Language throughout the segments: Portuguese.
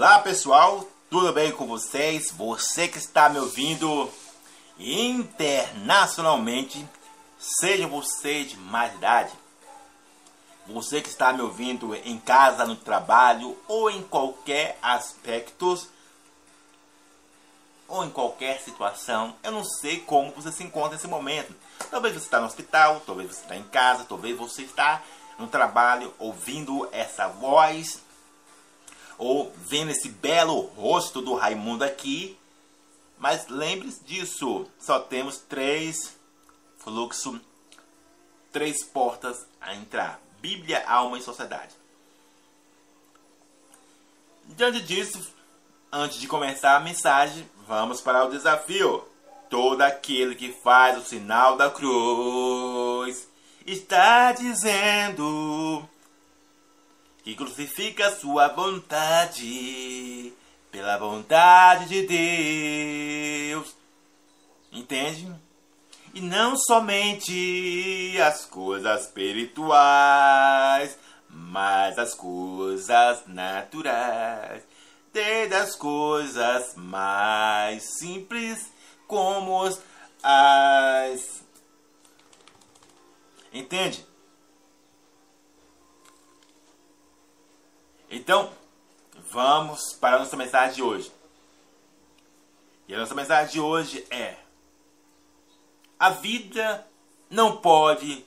Olá pessoal, tudo bem com vocês? Você que está me ouvindo internacionalmente, seja você de mais idade, você que está me ouvindo em casa, no trabalho ou em qualquer aspecto ou em qualquer situação, eu não sei como você se encontra nesse momento. Talvez você está no hospital, talvez você está em casa, talvez você está no trabalho ouvindo essa voz ou vendo esse belo rosto do Raimundo aqui. Mas lembre-se disso, só temos três fluxos, três portas a entrar: Bíblia, alma e sociedade. Diante disso, antes de começar a mensagem, vamos para o desafio. Todo aquele que faz o sinal da cruz está dizendo que crucifica sua vontade pela vontade de Deus. Entende? E não somente as coisas espirituais, mas as coisas naturais, desde as coisas mais simples como as. Entende? Então, vamos para a nossa mensagem de hoje. E a nossa mensagem de hoje é: A vida não pode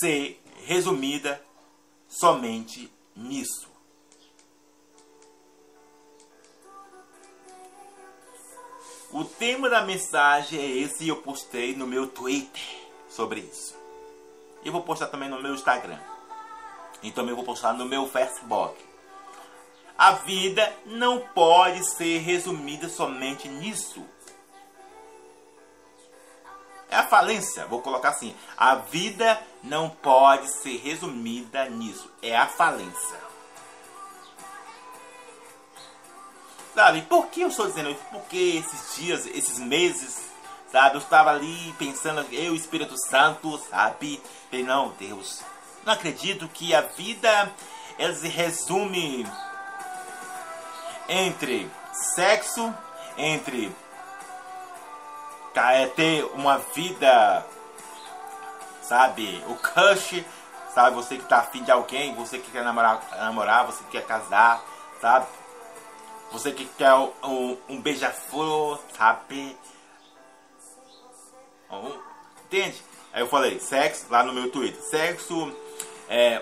ser resumida somente nisso. O tema da mensagem é esse e eu postei no meu Twitter sobre isso. Eu vou postar também no meu Instagram. E também vou postar no meu Facebook. A vida não pode ser resumida somente nisso. É a falência, vou colocar assim. A vida não pode ser resumida nisso. É a falência. Sabe, por que eu estou dizendo isso? Porque esses dias, esses meses, sabe, eu estava ali pensando, eu, Espírito Santo, sabe? E não, Deus, não acredito que a vida ela se resume entre sexo, entre é, ter uma vida, sabe, o crush, sabe, você que tá afim de alguém, você que quer namorar, namorar você que quer casar, sabe, você que quer um, um beija-flor, sabe, entende? Aí eu falei, sexo, lá no meu Twitter, sexo, é,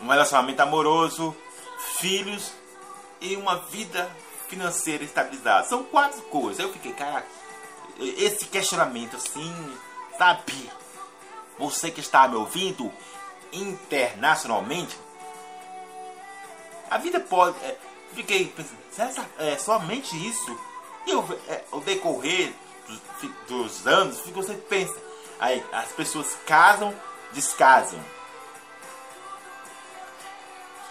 um relacionamento amoroso, filhos e uma vida financeira estabilizada. São quatro coisas. Eu fiquei, cara, esse questionamento assim, sabe? Você que está me ouvindo internacionalmente, a vida pode. É, fiquei pensando, é somente isso? E é, o decorrer dos, dos anos, você pensa, aí as pessoas casam, descasam.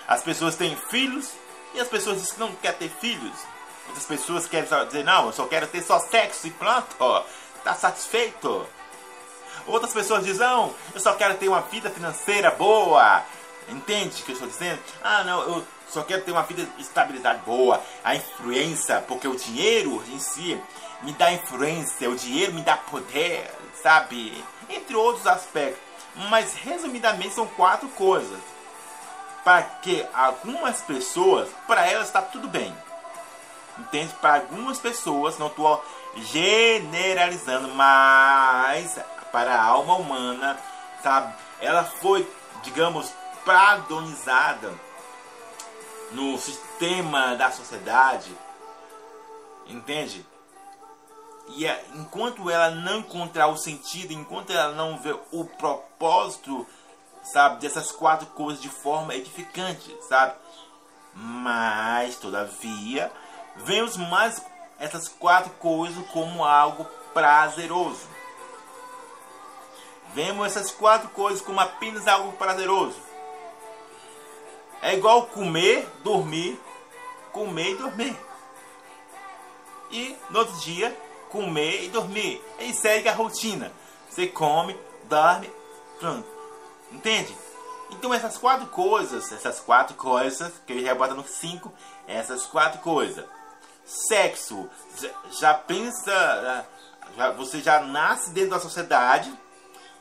As pessoas têm filhos, e as pessoas dizem que não quer ter filhos. Outras pessoas querem dizer, não, eu só quero ter só sexo e pronto, ó, tá satisfeito. Outras pessoas dizem, não, eu só quero ter uma vida financeira boa. Entende o que eu estou dizendo? Ah, não, eu só quero ter uma vida de estabilidade boa. A influência, porque o dinheiro em si me dá influência, o dinheiro me dá poder, sabe? Entre outros aspectos. Mas resumidamente são quatro coisas para que algumas pessoas, para elas está tudo bem. Entende? Para algumas pessoas, não estou generalizando, mas para a alma humana, sabe? Ela foi, digamos, padronizada no sistema da sociedade, entende? E é, enquanto ela não encontrar o sentido, enquanto ela não vê o propósito sabe, dessas quatro coisas de forma edificante, sabe? Mas, todavia, vemos mais essas quatro coisas como algo prazeroso. Vemos essas quatro coisas como apenas algo prazeroso. É igual comer, dormir, comer e dormir. E no outro dia, comer e dormir. E segue a rotina. Você come, dorme, pronto. Entende? Então essas quatro coisas, essas quatro coisas, que ele rebota no 5, essas quatro coisas. Sexo, já pensa, já, você já nasce dentro da sociedade,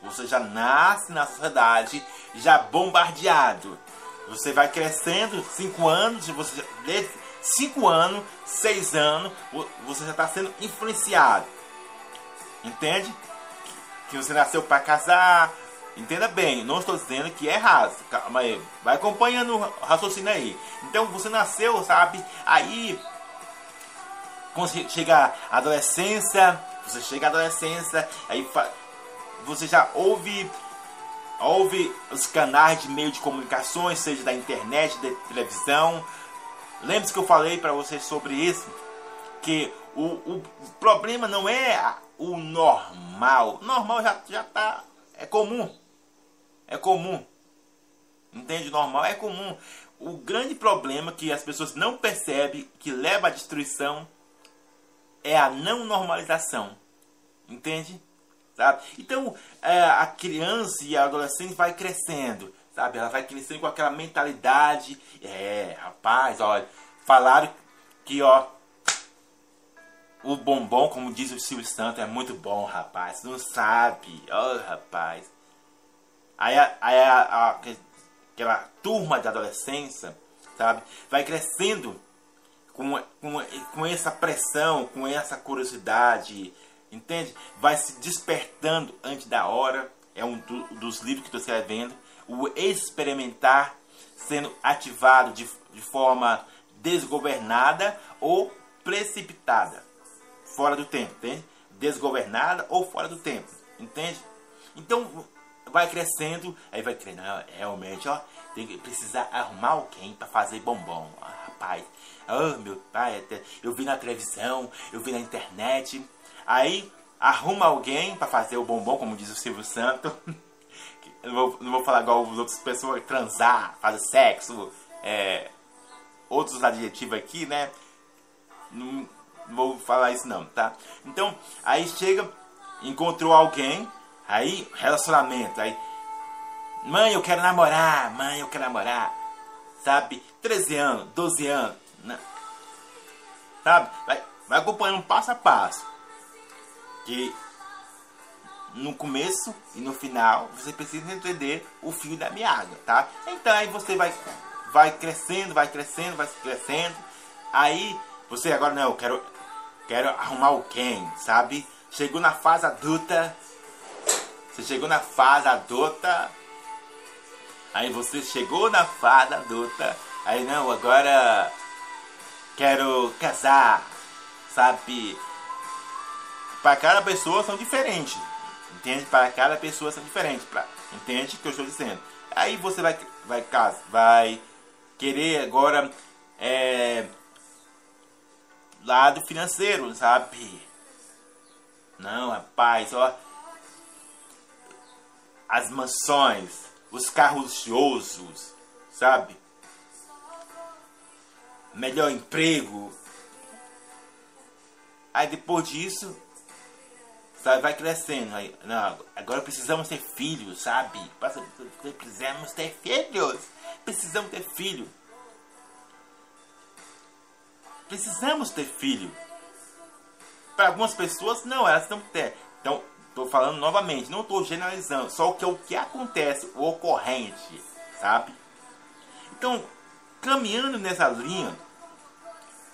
você já nasce na sociedade, já bombardeado. Você vai crescendo, 5 anos, você, 5 anos, 6 anos, você já está sendo influenciado. Entende? Que você nasceu para casar. Entenda bem, não estou dizendo que é errado. Calma aí. Vai acompanhando o raciocínio aí. Então você nasceu, sabe? Aí, quando chega a adolescência, você chega à adolescência, aí você já ouve ouve os canais de meio de comunicações, seja da internet, da televisão. Lembre-se que eu falei para vocês sobre isso, que o, o problema não é o normal. Normal já, já tá. É comum. É comum. Entende? Normal é comum. O grande problema que as pessoas não percebem, que leva à destruição, é a não normalização. Entende? Sabe? Então, é, a criança e a adolescente vai crescendo, sabe? Ela vai crescendo com aquela mentalidade. É, rapaz, olha, falaram que, ó, o bombom, como diz o Silvio Santos, é muito bom, rapaz. Não sabe. Oh, rapaz. Aí, aí a, a, aquela turma de adolescência, sabe? Vai crescendo com, com, com essa pressão, com essa curiosidade, entende? Vai se despertando antes da hora. É um do, dos livros que estou escrevendo. O experimentar sendo ativado de, de forma desgovernada ou precipitada fora do tempo, entende? Desgovernada ou fora do tempo, entende? Então vai crescendo, aí vai crescendo, realmente, ó, tem que precisar arrumar alguém para fazer bombom, ah, rapaz. Oh, meu pai, eu vi na televisão, eu vi na internet. Aí arruma alguém para fazer o bombom, como diz o Silvio Santos. não, vou, não vou falar igual as outras pessoas, transar, fazer sexo, é, outros adjetivos aqui, né? Não, vou falar isso não, tá? Então, aí chega, encontrou alguém, aí relacionamento, aí mãe, eu quero namorar, mãe, eu quero namorar. Sabe? 13 anos, 12 anos, né? Sabe? Vai, vai acompanhando passo a passo. Que no começo e no final você precisa entender o fio da meada, tá? Então aí você vai vai crescendo, vai crescendo, vai crescendo. Aí você agora não, eu quero Quero arrumar o quem, sabe? Chegou na fase adulta. Você chegou na fase adulta. Aí você chegou na fase adulta. Aí não, agora quero casar, sabe? Para cada pessoa são diferentes. Entende? Para cada pessoa são diferentes. Pra, entende o que eu estou dizendo? Aí você vai, vai, vai querer agora é, lado financeiro, sabe? Não, rapaz, ó. As mansões, os carros luxuosos, sabe? Melhor emprego. Aí depois disso, sabe, vai crescendo. Aí, não, agora precisamos ter filhos, sabe? Precisamos ter filhos. Precisamos ter filhos. Precisamos ter filho. Para algumas pessoas, não, elas não têm. Então, estou falando novamente, não estou generalizando, só o que é o que acontece, o ocorrente, sabe? Então, caminhando nessa linha,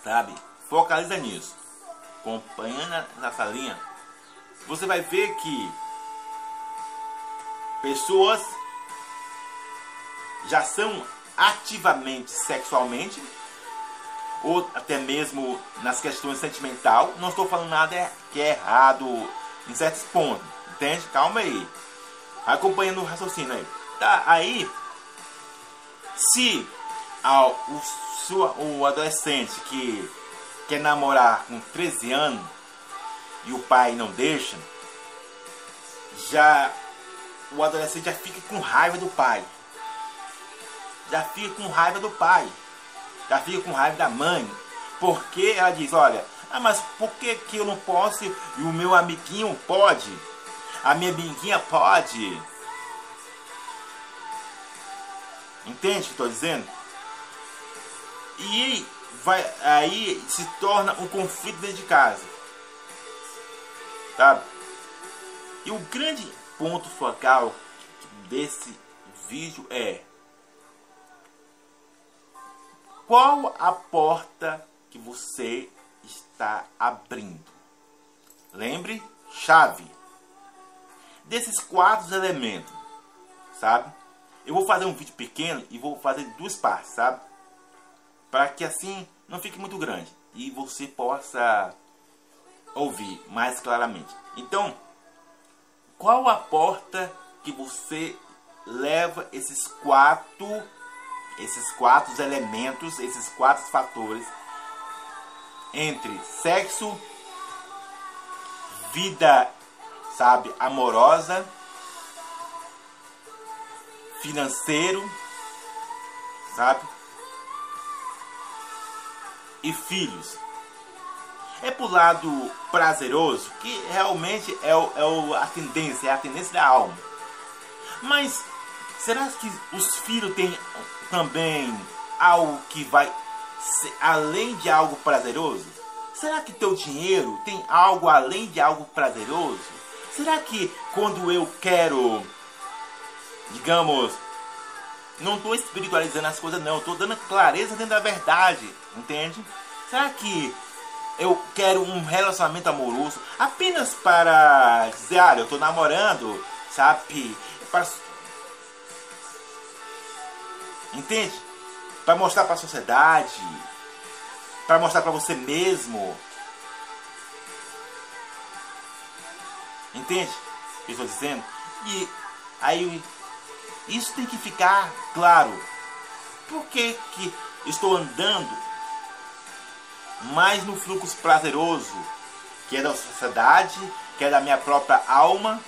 sabe? Focaliza nisso. Acompanhando nessa linha, você vai ver que pessoas já são ativamente sexualmente ou até mesmo nas questões sentimental. Não estou falando nada que é errado em certos pontos, entende? Calma aí. Acompanhando o raciocínio aí. Tá, aí, se ao, o, sua, o adolescente que quer namorar com 13 anos e o pai não deixa, já o adolescente já fica com raiva do pai. Já fica com raiva do pai já fica com raiva da mãe. Porque ela diz, olha, ah, mas por que, que eu não posso e o meu amiguinho pode? A minha amiguinha pode. Entende o que estou dizendo? E vai, aí se torna um conflito dentro de casa. Sabe? E o grande ponto focal desse vídeo é qual a porta que você está abrindo? Lembre, chave. Desses quatro elementos, sabe? Eu vou fazer um vídeo pequeno e vou fazer duas partes, sabe? Para que assim não fique muito grande e você possa ouvir mais claramente. Então, qual a porta que você leva esses quatro esses quatro elementos, esses quatro fatores entre sexo, vida, sabe, amorosa, financeiro, sabe? E filhos. É pro lado prazeroso, que realmente é, o, é o, a tendência, é a tendência da alma. Mas será que os filhos têm também algo que vai ser, além de algo prazeroso? Será que teu dinheiro tem algo além de algo prazeroso? Será que quando eu quero digamos, não estou espiritualizando as coisas, não. Estou dando clareza dentro da verdade, entende? Será que eu quero um relacionamento amoroso apenas para dizer, ah, eu estou namorando, sabe? Para... Entende? Para mostrar para a sociedade, para mostrar para você mesmo. Entende eu estou dizendo? E aí isso tem que ficar claro. Por que, que estou andando mais no fluxo prazeroso, que é da sociedade, que é da minha própria alma,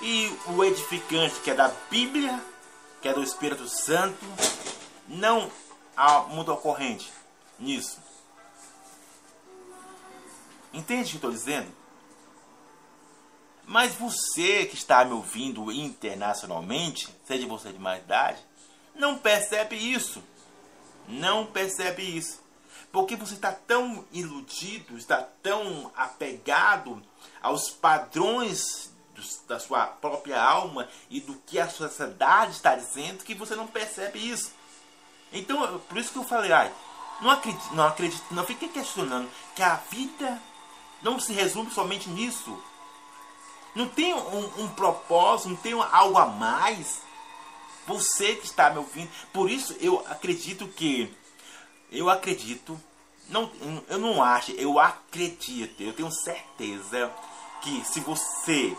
e o edificante, que é da Bíblia, que é do Espírito Santo, não há mundo ocorrente nisso. Entende o que estou dizendo? Mas você que está me ouvindo internacionalmente, seja você de mais idade, não percebe isso. Não percebe isso. Porque você está tão iludido, está tão apegado aos padrões da sua própria alma e do que a sociedade está dizendo que você não percebe isso. Então, por isso que eu falei, ai, não acredito, não acredito, não fique questionando que a vida não se resume somente nisso. Não tem um, um propósito, não tem algo a mais. Você que está me ouvindo. Por isso eu acredito que. Eu acredito. Não, eu não acho, eu acredito, eu tenho certeza que se você,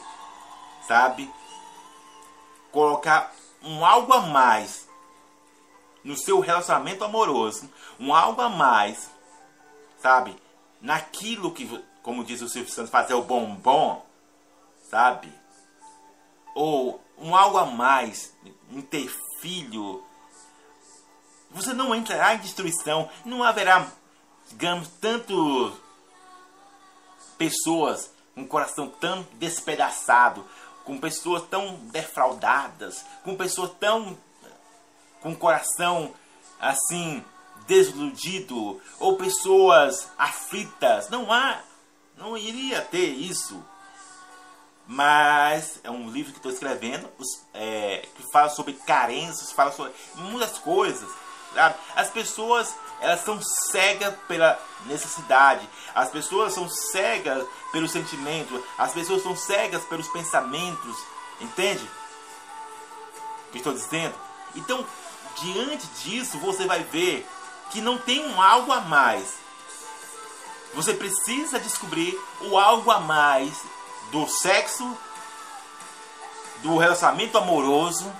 sabe, colocar um algo a mais no seu relacionamento amoroso, um algo a mais, sabe, naquilo que, como diz o Silvio Santos, fazer o bombom, sabe? Ou um algo a mais em ter filho. Você não entrará em destruição, não haverá, digamos, tanto pessoas com o coração tão despedaçado, com pessoas tão defraudadas, com pessoas tão com o coração assim desiludido ou pessoas aflitas. Não há, não iria ter isso mas é um livro que estou escrevendo é, que fala sobre carências, fala sobre muitas coisas. Sabe? As pessoas elas são cegas pela necessidade, as pessoas são cegas pelo sentimento, as pessoas são cegas pelos pensamentos, entende? O que estou dizendo? Então, diante disso, você vai ver que não tem um algo a mais. Você precisa descobrir o algo a mais do sexo, do relacionamento amoroso,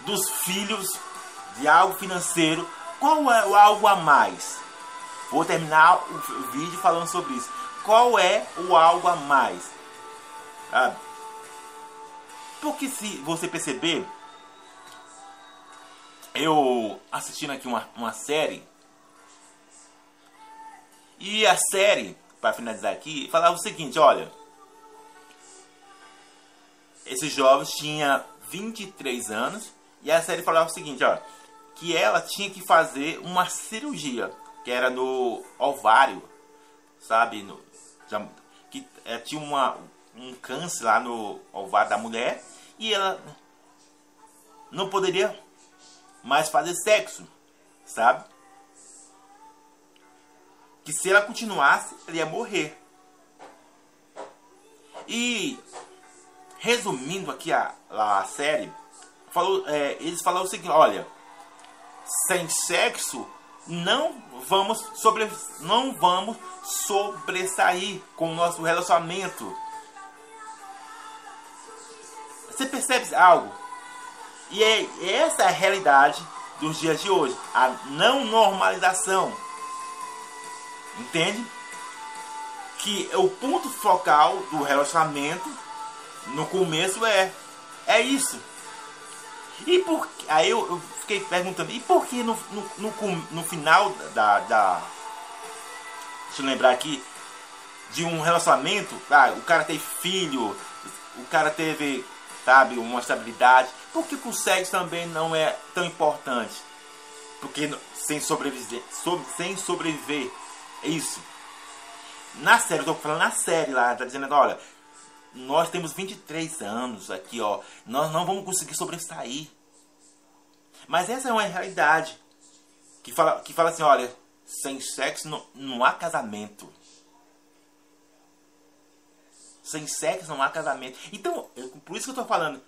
dos filhos, de algo financeiro. Qual é o algo a mais? Vou terminar o vídeo falando sobre isso. Qual é o algo a mais? Ah, porque se você perceber, eu assistindo aqui uma, uma série. E a série para finalizar aqui, falava o seguinte, olha, esses jovens tinham 23 anos E a série falava o seguinte, ó, que ela tinha que fazer uma cirurgia, que era no ovário, sabe, no, já, que é, tinha uma, um câncer lá no ovário da mulher e ela não poderia mais fazer sexo, sabe? Que se ela continuasse, ela ia morrer. E resumindo aqui a, a série, falou, é, eles falaram o seguinte, olha, sem sexo não vamos sobre não vamos sobressair com o nosso relacionamento. Você percebe algo? E é essa é a realidade dos dias de hoje, a não normalização. Entende? Que o ponto focal do relacionamento no começo é é isso. E por aí eu, eu fiquei perguntando, e por que no, no, no, no final da, da. Deixa eu lembrar aqui. De um relacionamento, ah, o cara teve filho, o cara teve, sabe, uma estabilidade. Por que o sexo também não é tão importante? Porque sem sobreviver, sobre, sem sobreviver, é isso. Na série, eu tô falando na série lá, tá dizendo, olha, nós temos 23 anos aqui, ó, nós não vamos conseguir sobressair. Mas essa é uma realidade que fala, que fala assim, olha, sem sexo não, não há casamento. Sem sexo não há casamento. Então, por isso que eu estou falando,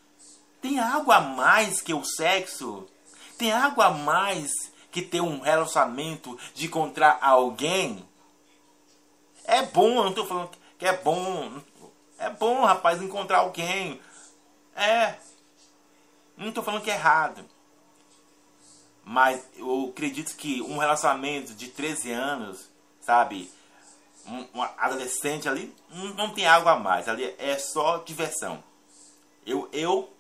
tem algo a mais que o sexo? Tem algo a mais que ter um relacionamento de encontrar alguém? É bom, eu não estou falando que é bom. É bom, rapaz, encontrar alguém. É. Não estou falando que é errado. Mas eu acredito que um relacionamento de 13 anos, sabe? Um, adolescente ali, não, não tem algo a mais. Ali é só diversão. Eu, eu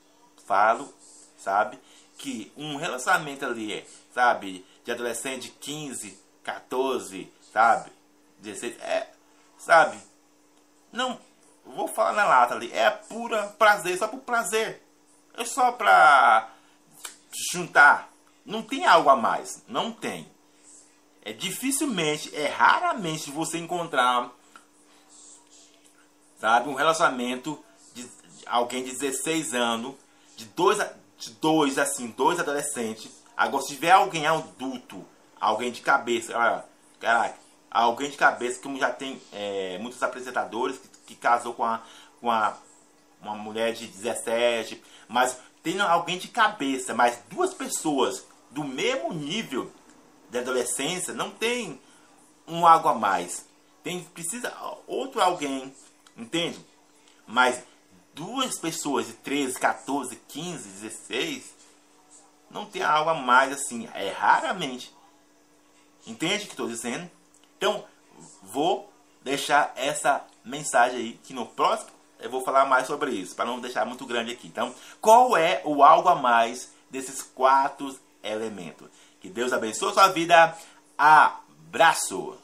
falo, sabe? Que um relacionamento ali, sabe? De adolescente de 15, 14, sabe? 16, é, sabe? Não, vou falar na lata ali. É pura prazer, só por prazer. É só pra juntar não tem algo a mais. Não tem. É dificilmente, é raramente você encontrar, sabe, um relacionamento de, alguém de 16 anos, de dois, de dois assim, dois adolescentes. Agora, se tiver alguém adulto, alguém de cabeça, olha, caraca, alguém de cabeça, como já tem é, muitos apresentadores que, que casou com, a, com a, uma mulher de 17, mas tem alguém de cabeça, mas duas pessoas do mesmo nível de adolescência, não tem um algo a mais. Tem, precisa outro alguém, entende? Mas duas pessoas de 13, 14, 15, 16 não tem algo a mais assim. É raramente. Entende o que estou dizendo? Então, vou deixar essa mensagem aí que no próximo eu vou falar mais sobre isso, para não deixar muito grande aqui. Então, qual é o algo a mais desses quatro elemento. Que Deus abençoe a sua vida. Abraço!